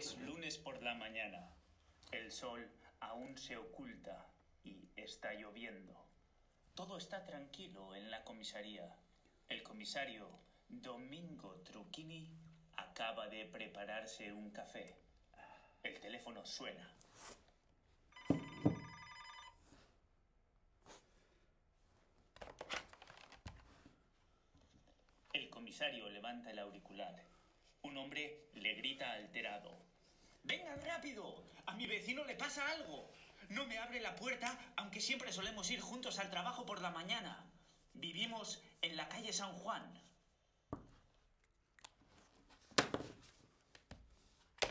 Es lunes por la mañana. El sol aún se oculta y está lloviendo. Todo está tranquilo en la comisaría. El comisario Domingo Trucchini acaba de prepararse un café. El teléfono suena. El comisario levanta el auricular. Un hombre le grita alterado. ¡Vengan rápido! A mi vecino le pasa algo. No me abre la puerta, aunque siempre solemos ir juntos al trabajo por la mañana. Vivimos en la calle San Juan.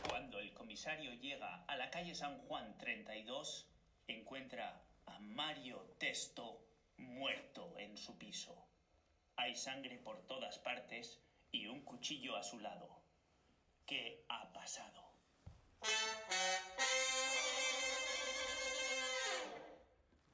Cuando el comisario llega a la calle San Juan 32, encuentra a Mario Testo muerto en su piso. Hay sangre por todas partes y un cuchillo a su lado. ¿Qué ha pasado?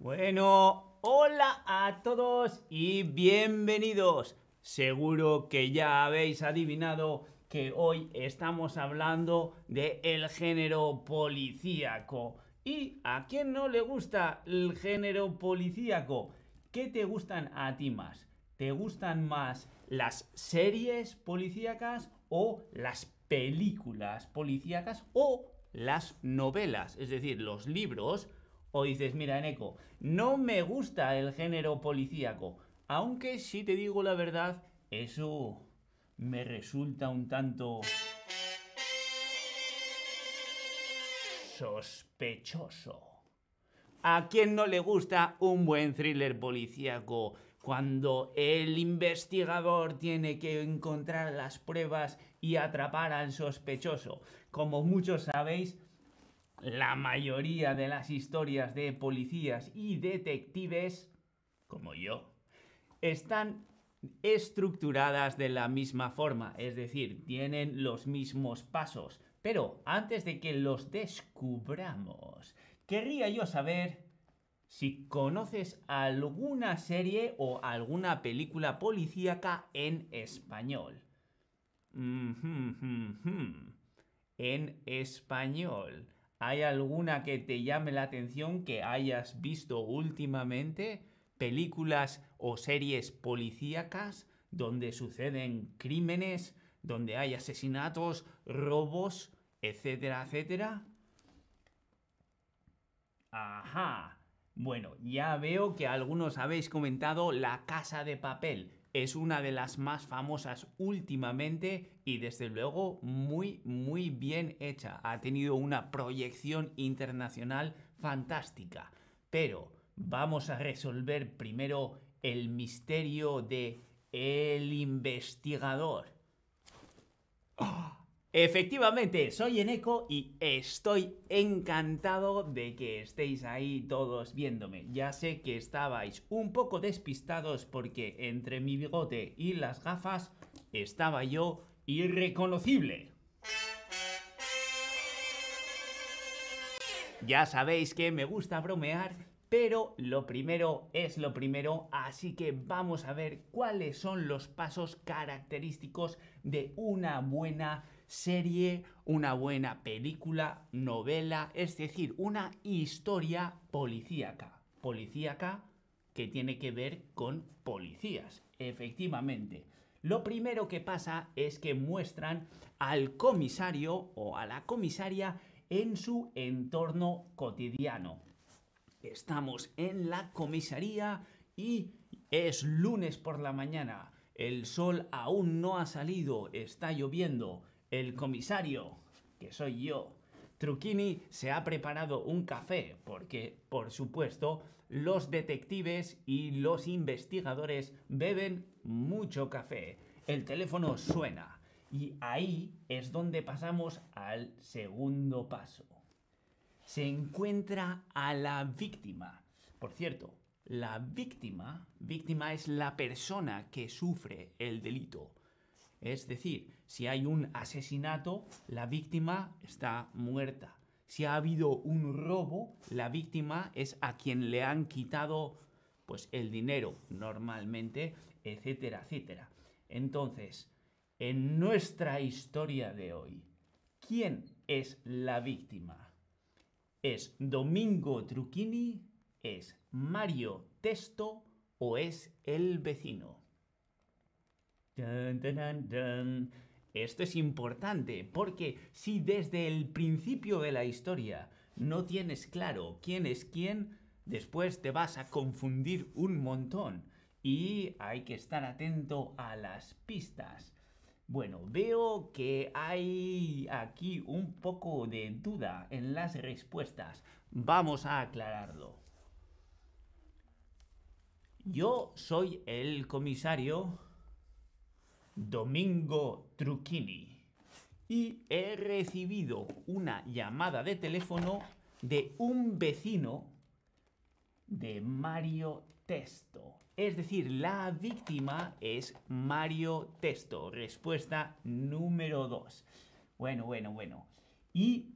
Bueno, hola a todos y bienvenidos. Seguro que ya habéis adivinado que hoy estamos hablando de el género policíaco. ¿Y a quién no le gusta el género policíaco? ¿Qué te gustan a ti más? ¿Te gustan más las series policíacas o las películas policíacas o las novelas? Es decir, los libros. O dices, mira, Eneco, no me gusta el género policíaco. Aunque si te digo la verdad, eso me resulta un tanto sospechoso. ¿A quién no le gusta un buen thriller policíaco cuando el investigador tiene que encontrar las pruebas y atrapar al sospechoso? Como muchos sabéis, la mayoría de las historias de policías y detectives, como yo, están estructuradas de la misma forma, es decir, tienen los mismos pasos. Pero antes de que los descubramos, querría yo saber si conoces alguna serie o alguna película policíaca en español. En español. ¿Hay alguna que te llame la atención que hayas visto últimamente? películas o series policíacas donde suceden crímenes, donde hay asesinatos, robos, etcétera, etcétera. Ajá. Bueno, ya veo que algunos habéis comentado La Casa de Papel. Es una de las más famosas últimamente y desde luego muy, muy bien hecha. Ha tenido una proyección internacional fantástica. Pero vamos a resolver primero el misterio de el investigador. Efectivamente, soy Eneco y estoy encantado de que estéis ahí todos viéndome. Ya sé que estabais un poco despistados porque entre mi bigote y las gafas estaba yo irreconocible. Ya sabéis que me gusta bromear pero lo primero es lo primero, así que vamos a ver cuáles son los pasos característicos de una buena serie, una buena película, novela, es decir, una historia policíaca. Policíaca que tiene que ver con policías, efectivamente. Lo primero que pasa es que muestran al comisario o a la comisaria en su entorno cotidiano Estamos en la comisaría y es lunes por la mañana. El sol aún no ha salido, está lloviendo. El comisario, que soy yo, Trucchini, se ha preparado un café porque, por supuesto, los detectives y los investigadores beben mucho café. El teléfono suena y ahí es donde pasamos al segundo paso se encuentra a la víctima. Por cierto, la víctima, víctima es la persona que sufre el delito. Es decir, si hay un asesinato, la víctima está muerta. Si ha habido un robo, la víctima es a quien le han quitado pues el dinero normalmente, etcétera, etcétera. Entonces, en nuestra historia de hoy, ¿quién es la víctima? ¿Es Domingo Trucchini? ¿Es Mario Testo? ¿O es el vecino? Esto es importante porque si desde el principio de la historia no tienes claro quién es quién, después te vas a confundir un montón y hay que estar atento a las pistas. Bueno, veo que hay aquí un poco de duda en las respuestas. Vamos a aclararlo. Yo soy el comisario Domingo Trucchini y he recibido una llamada de teléfono de un vecino de Mario Testo. Es decir, la víctima es Mario Testo. Respuesta número 2. Bueno, bueno, bueno. Y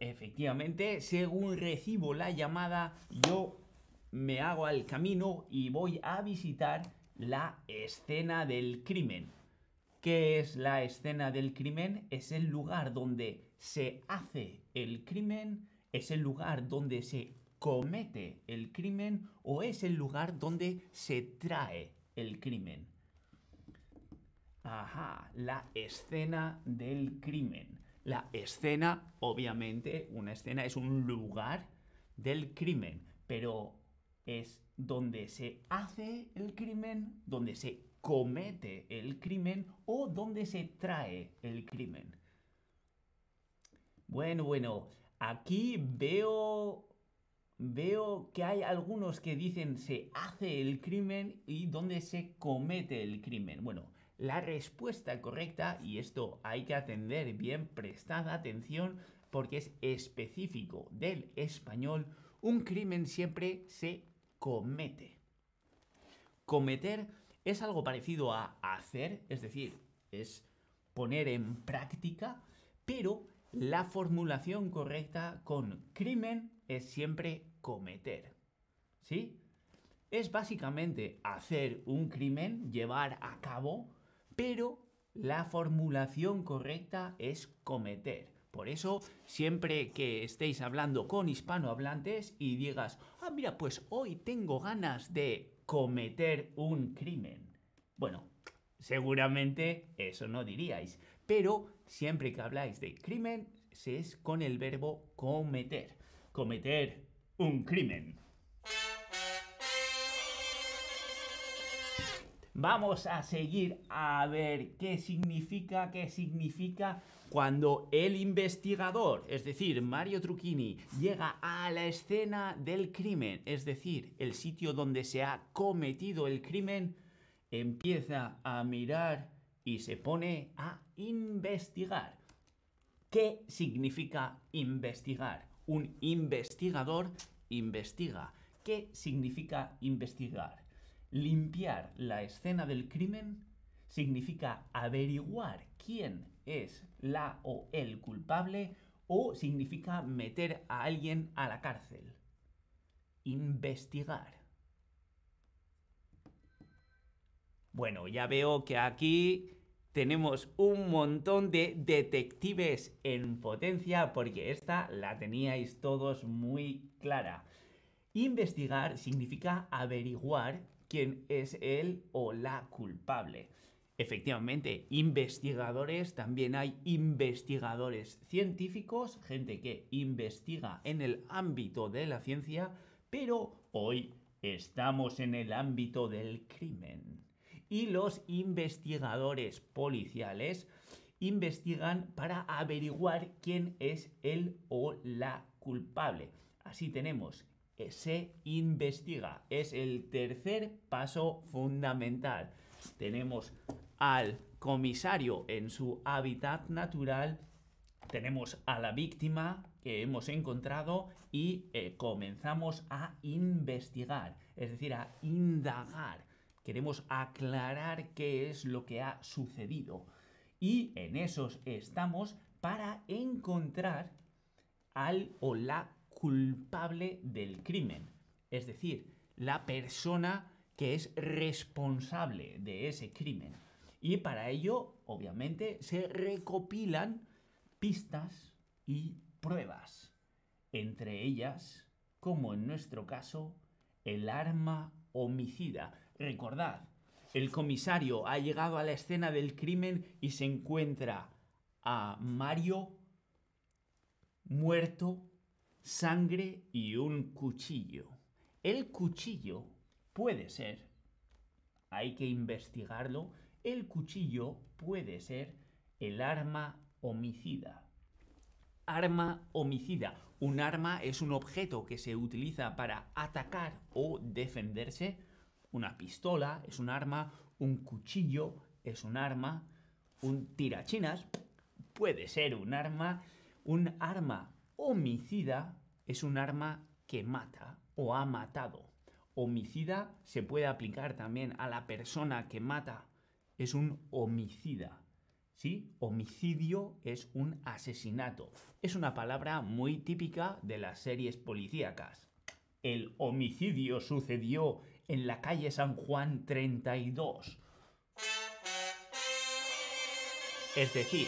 efectivamente, según recibo la llamada, yo me hago al camino y voy a visitar la escena del crimen. ¿Qué es la escena del crimen? Es el lugar donde se hace el crimen, es el lugar donde se comete el crimen o es el lugar donde se trae el crimen. Ajá, la escena del crimen. La escena, obviamente, una escena es un lugar del crimen, pero es donde se hace el crimen, donde se comete el crimen o donde se trae el crimen. Bueno, bueno, aquí veo veo que hay algunos que dicen se hace el crimen y donde se comete el crimen. Bueno, la respuesta correcta, y esto hay que atender bien, prestada atención, porque es específico del español, un crimen siempre se comete. Cometer es algo parecido a hacer, es decir, es poner en práctica, pero la formulación correcta con crimen es siempre cometer. ¿Sí? Es básicamente hacer un crimen, llevar a cabo, pero la formulación correcta es cometer. Por eso, siempre que estéis hablando con hispanohablantes y digas, ah, mira, pues hoy tengo ganas de cometer un crimen. Bueno, seguramente eso no diríais, pero siempre que habláis de crimen, es con el verbo cometer. Cometer un crimen. Vamos a seguir a ver qué significa, qué significa cuando el investigador, es decir, Mario Trucchini, llega a la escena del crimen, es decir, el sitio donde se ha cometido el crimen, empieza a mirar y se pone a investigar. ¿Qué significa investigar? Un investigador investiga. ¿Qué significa investigar? Limpiar la escena del crimen significa averiguar quién es la o el culpable o significa meter a alguien a la cárcel. Investigar. Bueno, ya veo que aquí tenemos un montón de detectives en potencia porque esta la teníais todos muy clara. Investigar significa averiguar quién es el o la culpable. Efectivamente, investigadores, también hay investigadores científicos, gente que investiga en el ámbito de la ciencia, pero hoy estamos en el ámbito del crimen. Y los investigadores policiales investigan para averiguar quién es el o la culpable. Así tenemos, se investiga, es el tercer paso fundamental. Tenemos al comisario en su hábitat natural, tenemos a la víctima que hemos encontrado y eh, comenzamos a investigar, es decir, a indagar. Queremos aclarar qué es lo que ha sucedido. Y en esos estamos para encontrar al o la culpable del crimen. Es decir, la persona que es responsable de ese crimen. Y para ello, obviamente, se recopilan pistas y pruebas. Entre ellas, como en nuestro caso, el arma homicida. Recordad, el comisario ha llegado a la escena del crimen y se encuentra a Mario muerto, sangre y un cuchillo. El cuchillo puede ser, hay que investigarlo, el cuchillo puede ser el arma homicida. Arma homicida. Un arma es un objeto que se utiliza para atacar o defenderse. Una pistola es un arma, un cuchillo es un arma, un tirachinas puede ser un arma. Un arma homicida es un arma que mata o ha matado. Homicida se puede aplicar también a la persona que mata. Es un homicida. ¿Sí? Homicidio es un asesinato. Es una palabra muy típica de las series policíacas. El homicidio sucedió en la calle San Juan 32. Es decir,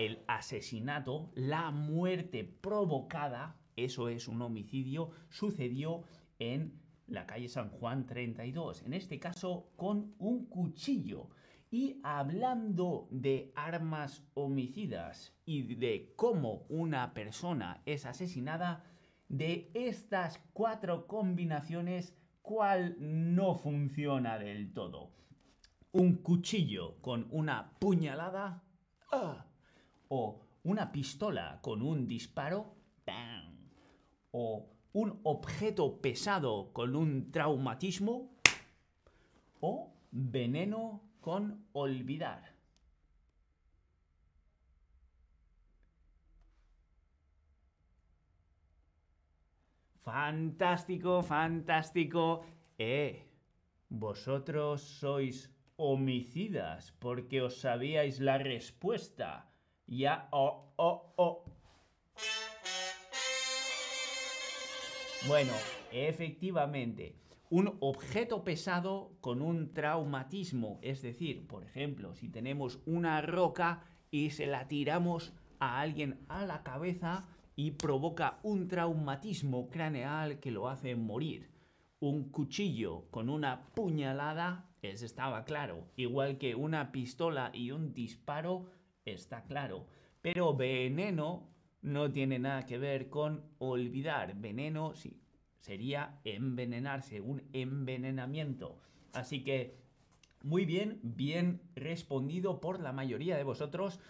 el asesinato, la muerte provocada, eso es un homicidio, sucedió en la calle San Juan 32, en este caso con un cuchillo. Y hablando de armas homicidas y de cómo una persona es asesinada, de estas cuatro combinaciones, ¿cuál no funciona del todo? Un cuchillo con una puñalada ¡ah! O una pistola con un disparo o un objeto pesado con un traumatismo o veneno con olvidar. Fantástico, fantástico. Eh, vosotros sois homicidas porque os sabíais la respuesta. Ya, oh, oh, oh. Bueno, efectivamente, un objeto pesado con un traumatismo, es decir, por ejemplo, si tenemos una roca y se la tiramos a alguien a la cabeza y provoca un traumatismo craneal que lo hace morir. Un cuchillo con una puñalada, eso estaba claro, igual que una pistola y un disparo, está claro. Pero veneno no tiene nada que ver con olvidar. Veneno, sí, sería envenenarse, un envenenamiento. Así que, muy bien, bien respondido por la mayoría de vosotros.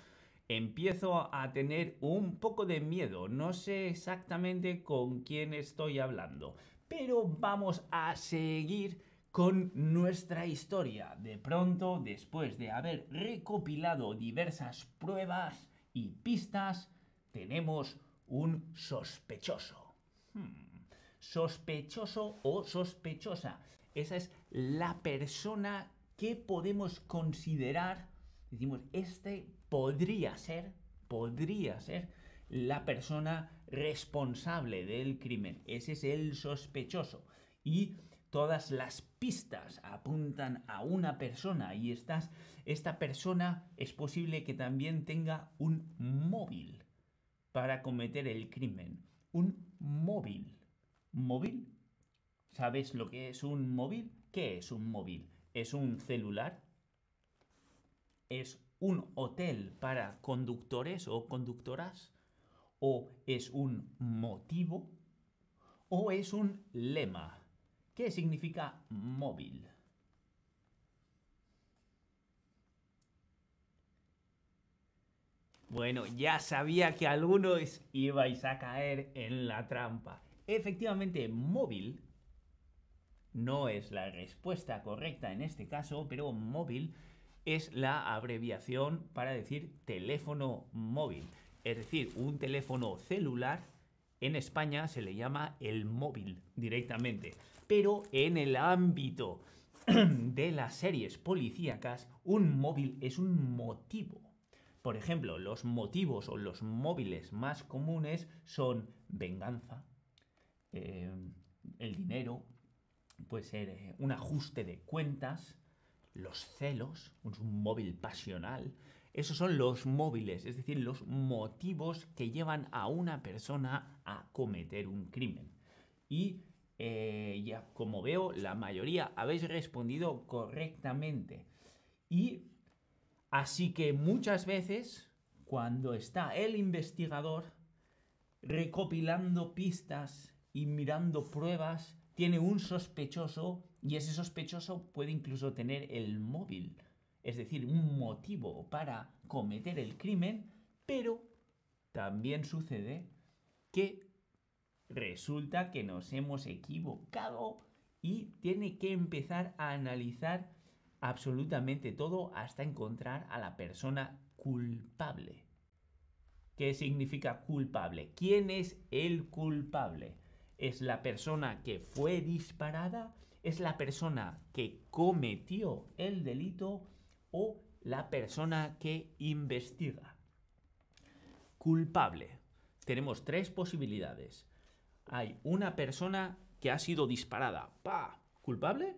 Empiezo a tener un poco de miedo, no sé exactamente con quién estoy hablando, pero vamos a seguir con nuestra historia. De pronto, después de haber recopilado diversas pruebas y pistas, tenemos un sospechoso. Hmm sospechoso o sospechosa. Esa es la persona que podemos considerar, decimos, este podría ser, podría ser la persona responsable del crimen. Ese es el sospechoso. Y todas las pistas apuntan a una persona y estas, esta persona es posible que también tenga un móvil para cometer el crimen. Un móvil móvil. ¿Sabes lo que es un móvil? ¿Qué es un móvil? ¿Es un celular? ¿Es un hotel para conductores o conductoras? ¿O es un motivo? ¿O es un lema? ¿Qué significa móvil? Bueno, ya sabía que algunos ibais a caer en la trampa. Efectivamente, móvil no es la respuesta correcta en este caso, pero móvil es la abreviación para decir teléfono móvil. Es decir, un teléfono celular en España se le llama el móvil directamente. Pero en el ámbito de las series policíacas, un móvil es un motivo. Por ejemplo, los motivos o los móviles más comunes son venganza, eh, el dinero, puede ser eh, un ajuste de cuentas, los celos, un móvil pasional, esos son los móviles, es decir, los motivos que llevan a una persona a cometer un crimen. Y eh, ya, como veo, la mayoría habéis respondido correctamente. Y así que muchas veces, cuando está el investigador recopilando pistas y mirando pruebas, tiene un sospechoso y ese sospechoso puede incluso tener el móvil, es decir, un motivo para cometer el crimen, pero también sucede que resulta que nos hemos equivocado y tiene que empezar a analizar absolutamente todo hasta encontrar a la persona culpable. ¿Qué significa culpable? ¿Quién es el culpable? ¿Es la persona que fue disparada? ¿Es la persona que cometió el delito? ¿O la persona que investiga? Culpable. Tenemos tres posibilidades. Hay una persona que ha sido disparada. ¡Pa! ¿Culpable?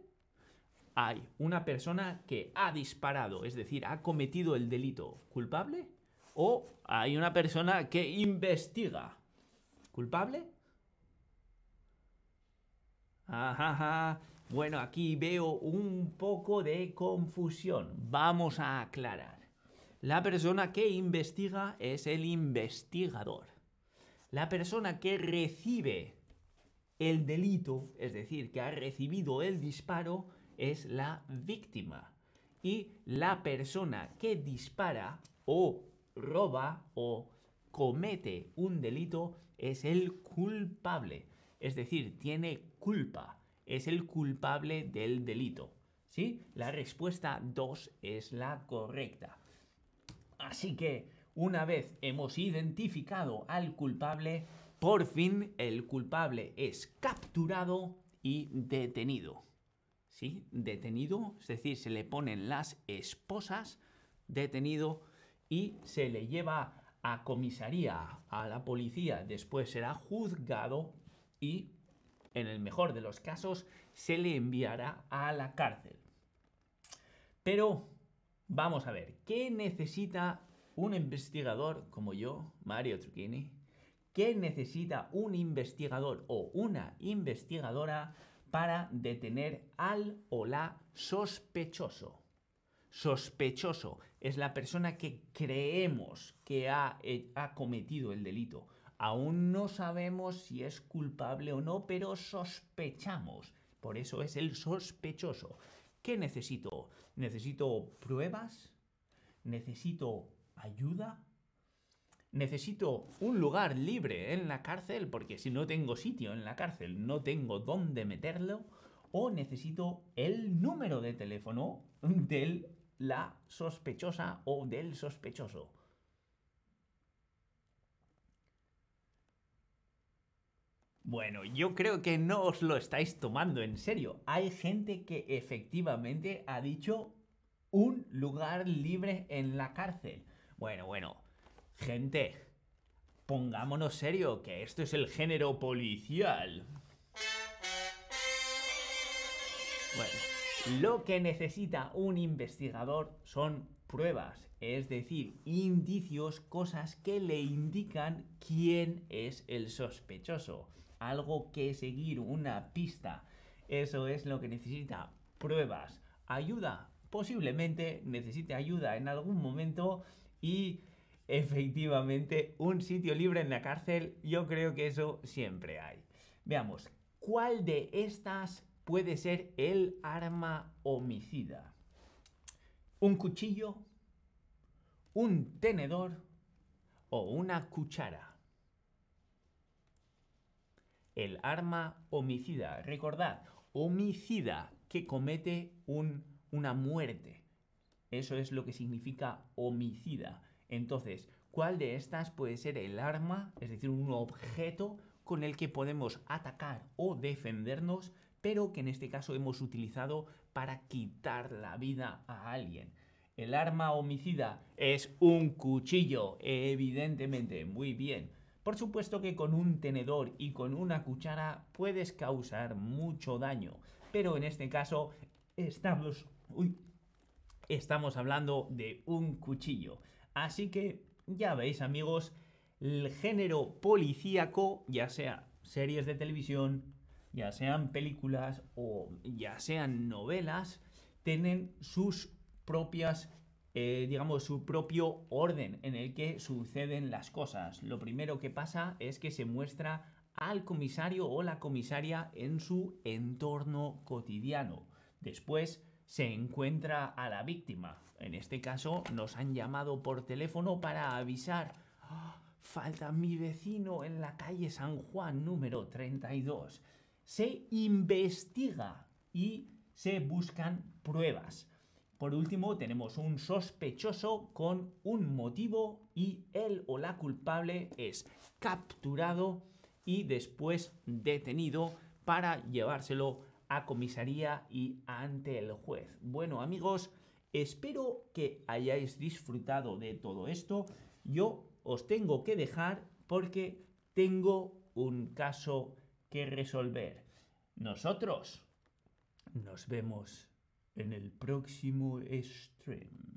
Hay una persona que ha disparado, es decir, ha cometido el delito. ¿Culpable? O hay una persona que investiga. ¿Culpable? Ajá, Bueno, aquí veo un poco de confusión. Vamos a aclarar. La persona que investiga es el investigador. La persona que recibe el delito, es decir, que ha recibido el disparo, es la víctima. Y la persona que dispara o roba o comete un delito es el culpable. Es decir, tiene culpa. Es el culpable del delito. ¿Sí? La respuesta 2 es la correcta. Así que, una vez hemos identificado al culpable, por fin el culpable es capturado y detenido. ¿Sí? Detenido, es decir, se le ponen las esposas, detenido y se le lleva a comisaría, a la policía, después será juzgado y, en el mejor de los casos, se le enviará a la cárcel. Pero vamos a ver, ¿qué necesita un investigador como yo, Mario Trucchini? ¿Qué necesita un investigador o una investigadora para detener al o la sospechoso? Sospechoso es la persona que creemos que ha, eh, ha, cometido el delito. Aún no sabemos si es culpable o no, pero sospechamos. Por eso es el sospechoso. ¿Qué necesito? ¿Necesito pruebas? ¿Necesito ayuda? ¿Necesito un lugar libre en la cárcel? Porque si no tengo sitio en la cárcel, no tengo dónde meterlo. ¿O necesito el número de teléfono del la sospechosa o del sospechoso. Bueno, yo creo que no os lo estáis tomando en serio. Hay gente que efectivamente ha dicho un lugar libre en la cárcel. Bueno, bueno, gente, pongámonos serio, que esto es el género policial. Bueno, lo que necesita un investigador son pruebas, es decir, indicios, cosas que le indican quién es el sospechoso. Algo que seguir, una pista. Eso es lo que necesita. Pruebas. Ayuda. Posiblemente necesite ayuda en algún momento y efectivamente un sitio libre en la cárcel, yo creo que eso siempre hay. Veamos, ¿cuál de estas puede ser el arma homicida. Un cuchillo, un tenedor o una cuchara. El arma homicida. Recordad, homicida que comete una muerte. Eso es lo que significa homicida. Entonces, ¿cuál de estas puede ser el arma, es decir, un objeto con el que podemos atacar o defendernos pero que en este caso hemos utilizado para quitar la vida a alguien. El arma homicida es un cuchillo, evidentemente, muy bien. Por supuesto que con un tenedor y con una cuchara puedes causar mucho daño, pero en este caso estamos... Hablando de un cuchillo. Así que ya veis amigos, el género policíaco, ya sea series de televisión, ya sean películas o ya sean novelas, tienen sus propias, eh, digamos, su propio orden en el que suceden las cosas. Lo primero que pasa es que se muestra al comisario o la comisaria en su entorno cotidiano. Después se encuentra a la víctima. En este caso nos han llamado por teléfono para avisar. ¡Ah! falta mi vecino en la calle San Juan número 32. Se investiga y se buscan pruebas. Por último, tenemos un sospechoso con un motivo y él o la culpable es capturado y después detenido para llevárselo a comisaría y ante el juez. Bueno amigos, espero que hayáis disfrutado de todo esto. Yo os tengo que dejar porque tengo un caso que resolver. Nosotros nos vemos en el próximo stream.